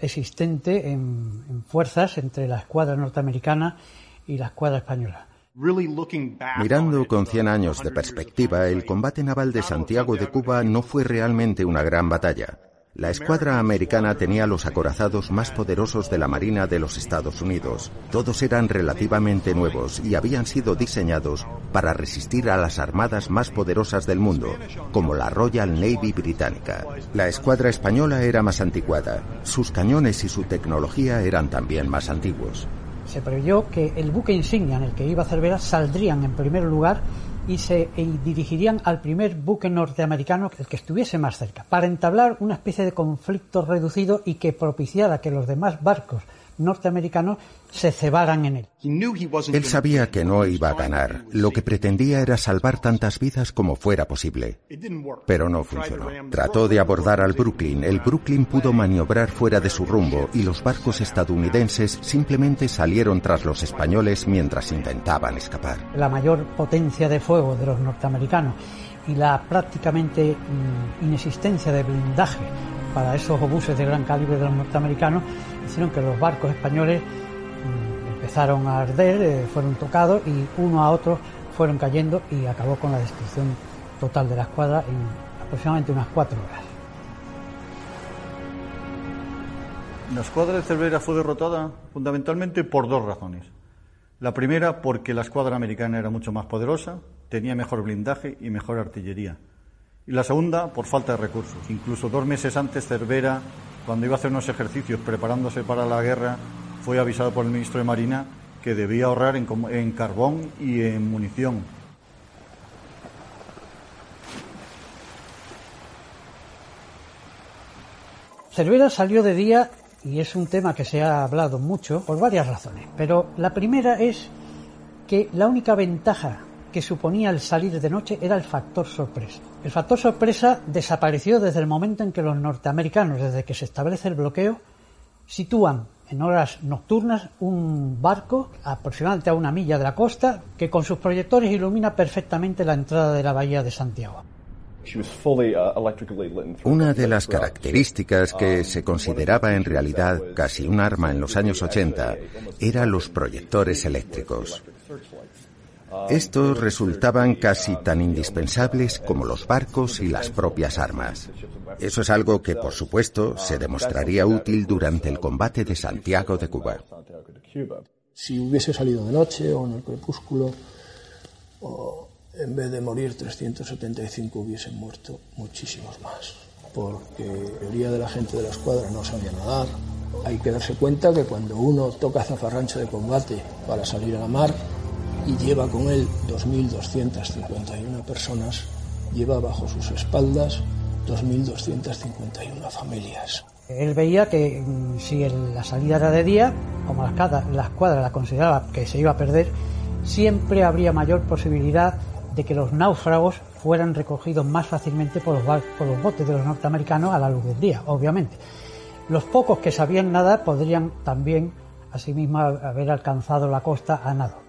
existente en, en fuerzas entre la escuadra norteamericana y la escuadra española. Mirando con 100 años de perspectiva, el combate naval de Santiago de Cuba no fue realmente una gran batalla. La escuadra americana tenía los acorazados más poderosos de la Marina de los Estados Unidos. Todos eran relativamente nuevos y habían sido diseñados para resistir a las armadas más poderosas del mundo, como la Royal Navy británica. La escuadra española era más anticuada. Sus cañones y su tecnología eran también más antiguos se preveyó que el buque insignia en el que iba Cervera saldrían en primer lugar y se dirigirían al primer buque norteamericano, el que estuviese más cerca, para entablar una especie de conflicto reducido y que propiciara que los demás barcos norteamericanos se cebaran en él. Él sabía que no iba a ganar. Lo que pretendía era salvar tantas vidas como fuera posible. Pero no funcionó. Trató de abordar al Brooklyn. El Brooklyn pudo maniobrar fuera de su rumbo y los barcos estadounidenses simplemente salieron tras los españoles mientras intentaban escapar. La mayor potencia de fuego de los norteamericanos y la prácticamente mm, inexistencia de blindaje para esos obuses de gran calibre de los norteamericanos hicieron que los barcos españoles mm, empezaron a arder, eh, fueron tocados y uno a otro fueron cayendo y acabó con la destrucción total de la escuadra en aproximadamente unas cuatro horas. La escuadra de Cervera fue derrotada fundamentalmente por dos razones. La primera porque la escuadra americana era mucho más poderosa, tenía mejor blindaje y mejor artillería. Y la segunda por falta de recursos. Incluso dos meses antes Cervera cuando iba a hacer unos ejercicios preparándose para la guerra, fue avisado por el ministro de Marina que debía ahorrar en, en carbón y en munición. Cervera salió de día y es un tema que se ha hablado mucho por varias razones, pero la primera es que la única ventaja que suponía el salir de noche era el factor sorpresa. El factor sorpresa desapareció desde el momento en que los norteamericanos, desde que se establece el bloqueo, sitúan en horas nocturnas un barco aproximadamente a una milla de la costa que con sus proyectores ilumina perfectamente la entrada de la bahía de Santiago. Una de las características que se consideraba en realidad casi un arma en los años 80 eran los proyectores eléctricos. Estos resultaban casi tan indispensables como los barcos y las propias armas. Eso es algo que, por supuesto, se demostraría útil durante el combate de Santiago de Cuba. Si hubiese salido de noche o en el crepúsculo, o en vez de morir 375 hubiesen muerto muchísimos más, porque la mayoría de la gente de la escuadra no sabía nadar. Hay que darse cuenta que cuando uno toca zafarrancho de combate para salir a la mar y lleva con él 2.251 personas, lleva bajo sus espaldas 2.251 familias. Él veía que mm, si la salida era de día, como la escuadra, la escuadra la consideraba que se iba a perder, siempre habría mayor posibilidad de que los náufragos fueran recogidos más fácilmente por los, por los botes de los norteamericanos a la luz del día, obviamente. Los pocos que sabían nadar podrían también, asimismo, haber alcanzado la costa a nado.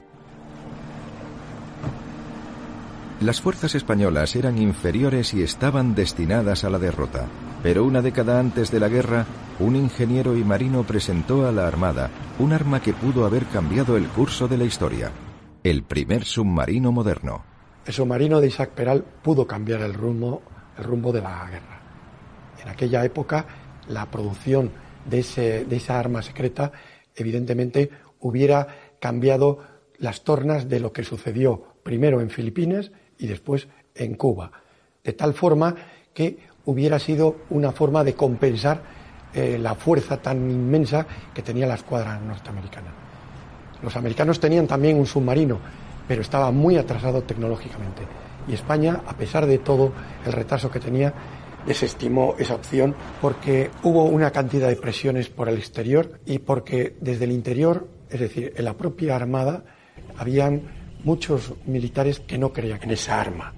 Las fuerzas españolas eran inferiores y estaban destinadas a la derrota. Pero una década antes de la guerra, un ingeniero y marino presentó a la Armada un arma que pudo haber cambiado el curso de la historia. El primer submarino moderno. El submarino de Isaac Peral pudo cambiar el rumbo, el rumbo de la guerra. En aquella época, la producción de, ese, de esa arma secreta, evidentemente, hubiera cambiado las tornas de lo que sucedió primero en Filipinas y después en Cuba. De tal forma que hubiera sido una forma de compensar eh, la fuerza tan inmensa que tenía la escuadra norteamericana. Los americanos tenían también un submarino, pero estaba muy atrasado tecnológicamente. Y España, a pesar de todo el retraso que tenía, desestimó esa opción porque hubo una cantidad de presiones por el exterior y porque desde el interior, es decir, en la propia Armada, habían muchos militares que no creían en esa arma.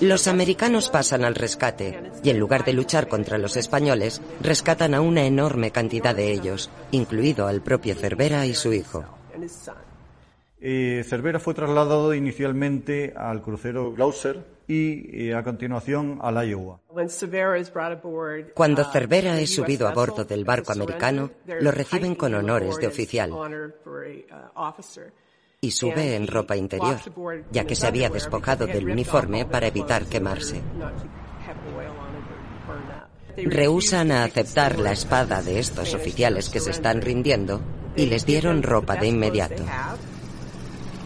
Los americanos pasan al rescate y en lugar de luchar contra los españoles, rescatan a una enorme cantidad de ellos, incluido al propio Cervera y su hijo. Eh, Cervera fue trasladado inicialmente al crucero Gloucester y eh, a continuación al Iowa. Cuando Cervera es subido a bordo del barco americano, lo reciben con honores de oficial y sube en ropa interior, ya que se había despojado del uniforme para evitar quemarse. Rehusan a aceptar la espada de estos oficiales que se están rindiendo y les dieron ropa de inmediato.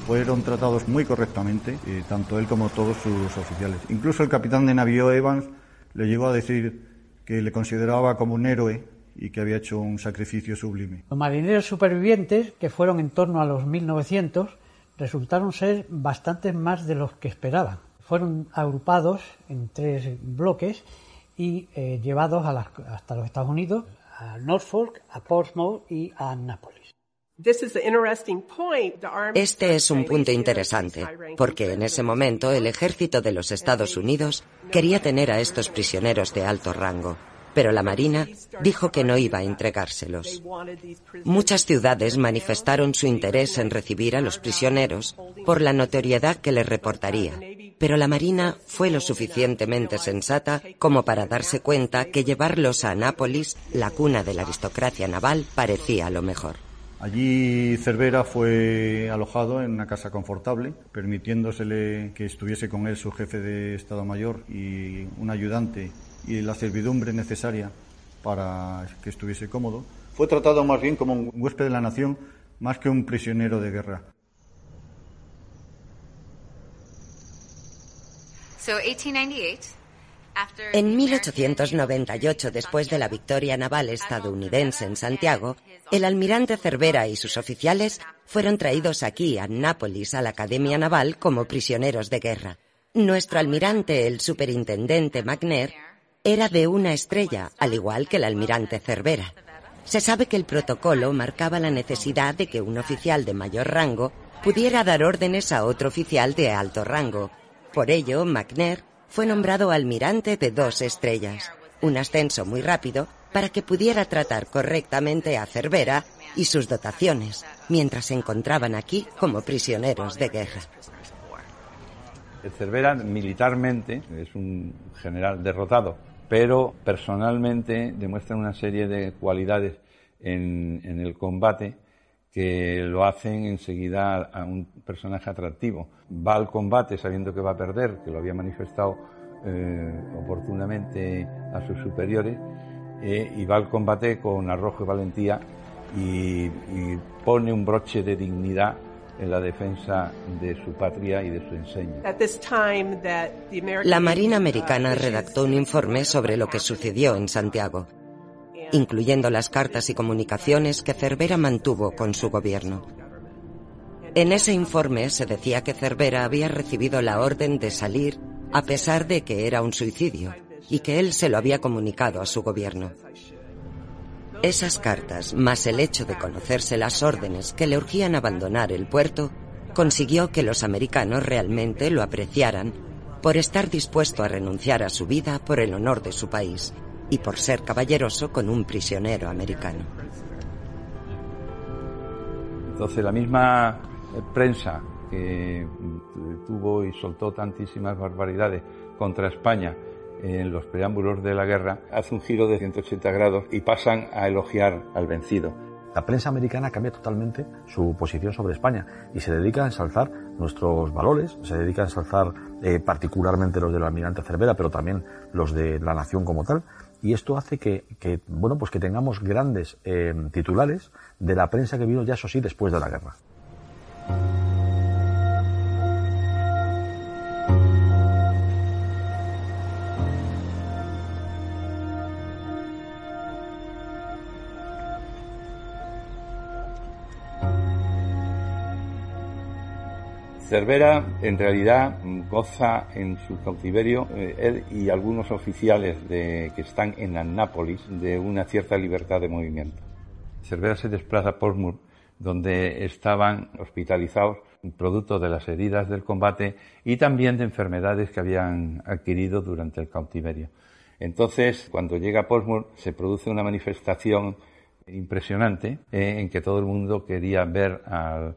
Fueron tratados muy correctamente, eh, tanto él como todos sus oficiales. Incluso el capitán de navío Evans le llegó a decir que le consideraba como un héroe y que había hecho un sacrificio sublime. Los marineros supervivientes, que fueron en torno a los 1900, resultaron ser bastantes más de los que esperaban. Fueron agrupados en tres bloques y eh, llevados hasta los Estados Unidos, a Norfolk, a Portsmouth y a Nápoles. Este es un punto interesante, porque en ese momento el ejército de los Estados Unidos quería tener a estos prisioneros de alto rango pero la Marina dijo que no iba a entregárselos. Muchas ciudades manifestaron su interés en recibir a los prisioneros por la notoriedad que les reportaría, pero la Marina fue lo suficientemente sensata como para darse cuenta que llevarlos a Nápoles, la cuna de la aristocracia naval, parecía lo mejor. Allí Cervera fue alojado en una casa confortable, permitiéndosele que estuviese con él su jefe de Estado Mayor y un ayudante y la servidumbre necesaria para que estuviese cómodo, fue tratado más bien como un huésped de la nación más que un prisionero de guerra. En 1898, después de la victoria naval estadounidense en Santiago, el almirante Cervera y sus oficiales fueron traídos aquí, a Nápoles, a la Academia Naval, como prisioneros de guerra. Nuestro almirante, el superintendente Magner, era de una estrella, al igual que el almirante Cervera. Se sabe que el protocolo marcaba la necesidad de que un oficial de mayor rango pudiera dar órdenes a otro oficial de alto rango. Por ello, Magner fue nombrado almirante de dos estrellas, un ascenso muy rápido para que pudiera tratar correctamente a Cervera y sus dotaciones, mientras se encontraban aquí como prisioneros de guerra. Cervera militarmente es un general derrotado, pero personalmente demuestra una serie de cualidades en, el combate que lo hacen enseguida a un personaje atractivo. Va al combate sabiendo que va a perder, que lo había manifestado eh, oportunamente a sus superiores, eh, y va al combate con arrojo y valentía y pone un broche de dignidad en la defensa de su patria y de su enseño. La Marina Americana redactó un informe sobre lo que sucedió en Santiago, incluyendo las cartas y comunicaciones que Cervera mantuvo con su gobierno. En ese informe se decía que Cervera había recibido la orden de salir a pesar de que era un suicidio y que él se lo había comunicado a su gobierno. Esas cartas, más el hecho de conocerse las órdenes que le urgían abandonar el puerto, consiguió que los americanos realmente lo apreciaran por estar dispuesto a renunciar a su vida por el honor de su país y por ser caballeroso con un prisionero americano. Entonces la misma prensa que tuvo y soltó tantísimas barbaridades contra España en los preámbulos de la guerra, hace un giro de 180 grados y pasan a elogiar al vencido. La prensa americana cambia totalmente su posición sobre España y se dedica a ensalzar nuestros valores, se dedica a ensalzar eh, particularmente los del almirante Cervera, pero también los de la nación como tal. Y esto hace que, bueno, pues que tengamos grandes eh, titulares de la prensa que vino ya, eso sí, después de la guerra. Cervera en realidad goza en su cautiverio, eh, él y algunos oficiales de, que están en Annápolis, de una cierta libertad de movimiento. Cervera se desplaza a Portsmouth, donde estaban hospitalizados producto de las heridas del combate y también de enfermedades que habían adquirido durante el cautiverio. Entonces, cuando llega a Portsmouth, se produce una manifestación impresionante eh, en que todo el mundo quería ver al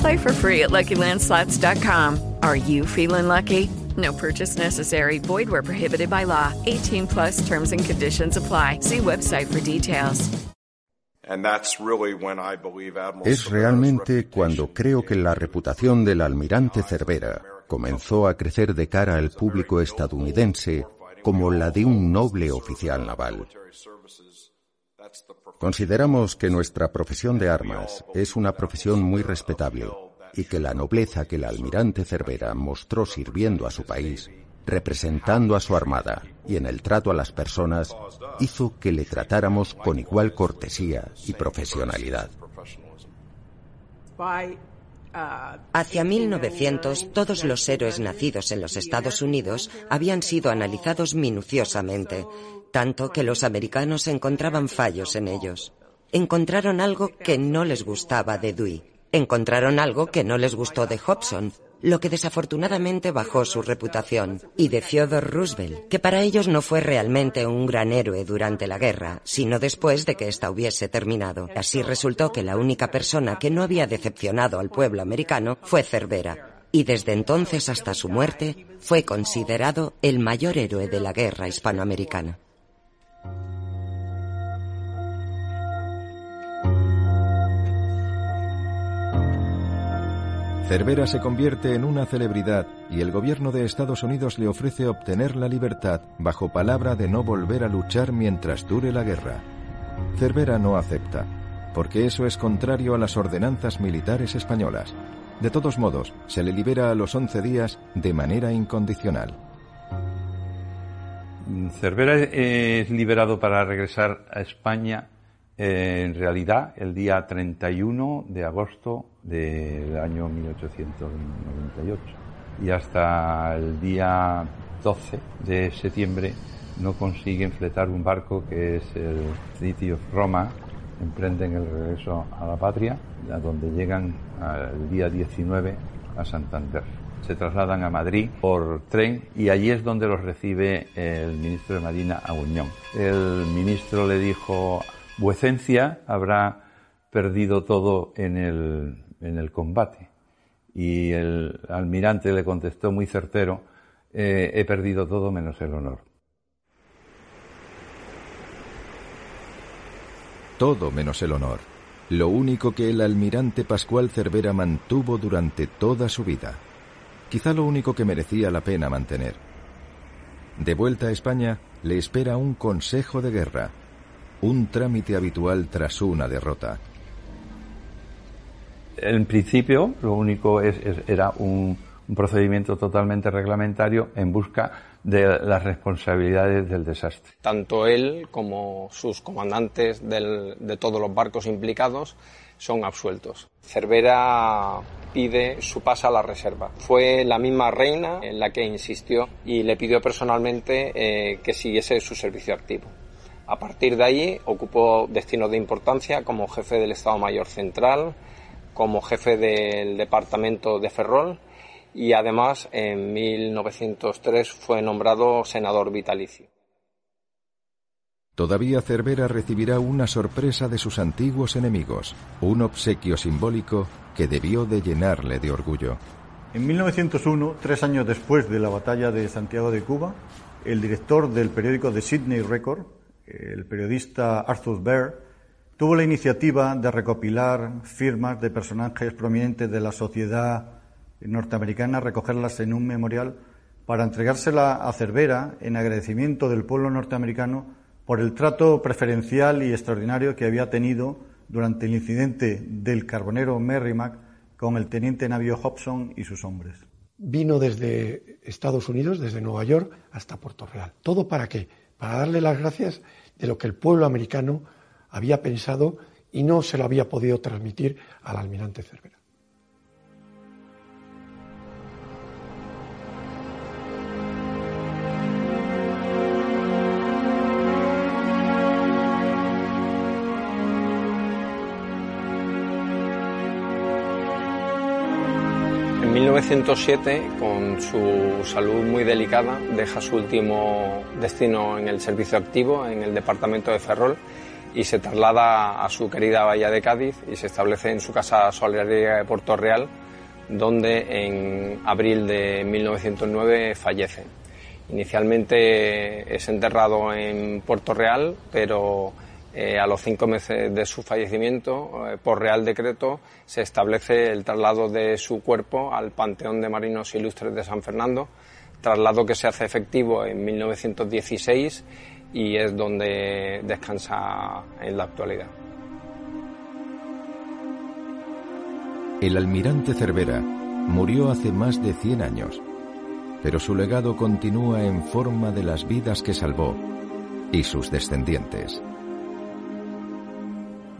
Play for free at LuckyLandSlots.com. Are you feeling lucky? No purchase necessary. Void where prohibited by law. 18 plus terms and conditions apply. See website for details. Es realmente cuando creo que la reputación del almirante Cervera comenzó a crecer de cara al público estadounidense como la de un noble oficial naval. Consideramos que nuestra profesión de armas es una profesión muy respetable y que la nobleza que el almirante Cervera mostró sirviendo a su país, representando a su armada y en el trato a las personas, hizo que le tratáramos con igual cortesía y profesionalidad. Hacia 1900, todos los héroes nacidos en los Estados Unidos habían sido analizados minuciosamente, tanto que los americanos encontraban fallos en ellos. Encontraron algo que no les gustaba de Dewey. Encontraron algo que no les gustó de Hobson, lo que desafortunadamente bajó su reputación, y de Theodore Roosevelt, que para ellos no fue realmente un gran héroe durante la guerra, sino después de que ésta hubiese terminado. Así resultó que la única persona que no había decepcionado al pueblo americano fue Cervera, y desde entonces hasta su muerte fue considerado el mayor héroe de la guerra hispanoamericana. Cervera se convierte en una celebridad y el gobierno de Estados Unidos le ofrece obtener la libertad bajo palabra de no volver a luchar mientras dure la guerra. Cervera no acepta, porque eso es contrario a las ordenanzas militares españolas. De todos modos, se le libera a los 11 días de manera incondicional. Cervera es liberado para regresar a España eh, en realidad el día 31 de agosto del año 1898 y hasta el día 12 de septiembre no consiguen fletar un barco que es el City of Roma, emprenden el regreso a la patria, a donde llegan el día 19 a Santander. Se trasladan a Madrid por tren y allí es donde los recibe el ministro de Marina Aguñón. El ministro le dijo, vuecencia habrá perdido todo en el en el combate. Y el almirante le contestó muy certero, eh, he perdido todo menos el honor. Todo menos el honor. Lo único que el almirante Pascual Cervera mantuvo durante toda su vida. Quizá lo único que merecía la pena mantener. De vuelta a España, le espera un consejo de guerra, un trámite habitual tras una derrota. En principio, lo único es, era un, procedimiento totalmente reglamentario en busca de las responsabilidades del desastre. Tanto él como sus comandantes de todos los barcos implicados son absueltos. Cervera pide su paso a la reserva. Fue la misma reina en la que insistió y le pidió personalmente eh, que siguiese su servicio activo. A partir de ahí ocupó destinos de importancia como jefe del Estado Mayor Central, como jefe del departamento de Ferrol y además en 1903 fue nombrado senador vitalicio. Todavía Cervera recibirá una sorpresa de sus antiguos enemigos, un obsequio simbólico que debió de llenarle de orgullo. En 1901, tres años después de la batalla de Santiago de Cuba, el director del periódico The Sydney Record, el periodista Arthur Baer, tuvo la iniciativa de recopilar firmas de personajes prominentes de la sociedad norteamericana, recogerlas en un memorial para entregársela a Cervera en agradecimiento del pueblo norteamericano por el trato preferencial y extraordinario que había tenido durante el incidente del carbonero Merrimack con el teniente navío Hobson y sus hombres. Vino desde Estados Unidos, desde Nueva York hasta Puerto Real. ¿Todo para qué? Para darle las gracias de lo que el pueblo americano había pensado y no se lo había podido transmitir al almirante Cervera. 1907, con su salud muy delicada, deja su último destino en el servicio activo, en el departamento de Ferrol, y se traslada a su querida Bahía de Cádiz y se establece en su casa solidaria de Puerto Real, donde en abril de 1909 fallece. Inicialmente es enterrado en Puerto Real, pero eh, a los cinco meses de su fallecimiento, eh, por Real Decreto, se establece el traslado de su cuerpo al Panteón de Marinos Ilustres de San Fernando, traslado que se hace efectivo en 1916 y es donde descansa en la actualidad. El almirante Cervera murió hace más de 100 años, pero su legado continúa en forma de las vidas que salvó y sus descendientes.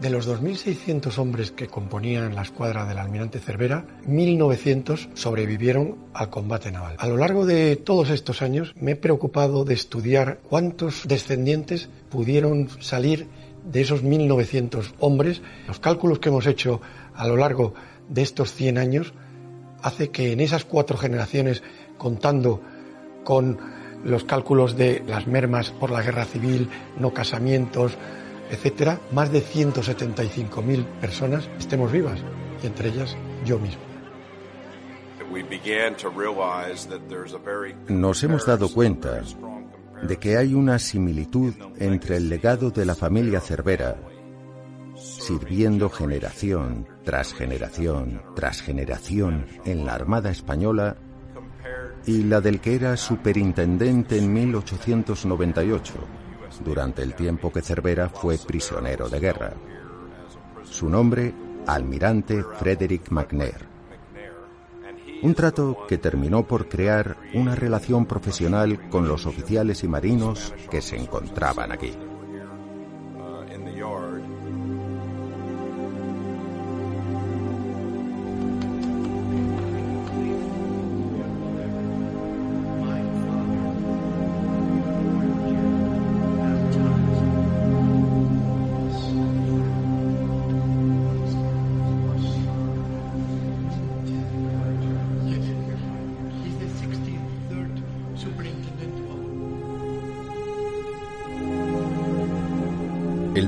De los 2.600 hombres que componían la escuadra del almirante Cervera, 1.900 sobrevivieron al combate naval. A lo largo de todos estos años me he preocupado de estudiar cuántos descendientes pudieron salir de esos 1.900 hombres. Los cálculos que hemos hecho a lo largo de estos 100 años hace que en esas cuatro generaciones, contando con los cálculos de las mermas por la guerra civil, no casamientos, etcétera, más de 175.000 personas estemos vivas, y entre ellas yo mismo. Nos hemos dado cuenta de que hay una similitud entre el legado de la familia Cervera, sirviendo generación tras generación tras generación en la Armada Española, y la del que era superintendente en 1898 durante el tiempo que Cervera fue prisionero de guerra. Su nombre, almirante Frederick McNair. Un trato que terminó por crear una relación profesional con los oficiales y marinos que se encontraban aquí.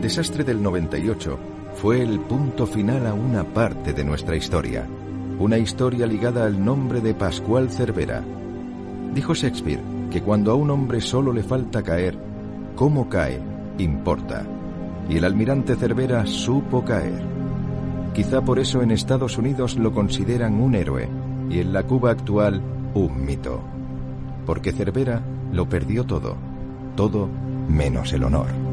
Desastre del 98 fue el punto final a una parte de nuestra historia, una historia ligada al nombre de Pascual Cervera. Dijo Shakespeare que cuando a un hombre solo le falta caer, cómo cae importa. Y el almirante Cervera supo caer. Quizá por eso en Estados Unidos lo consideran un héroe y en la Cuba actual un mito. Porque Cervera lo perdió todo, todo menos el honor.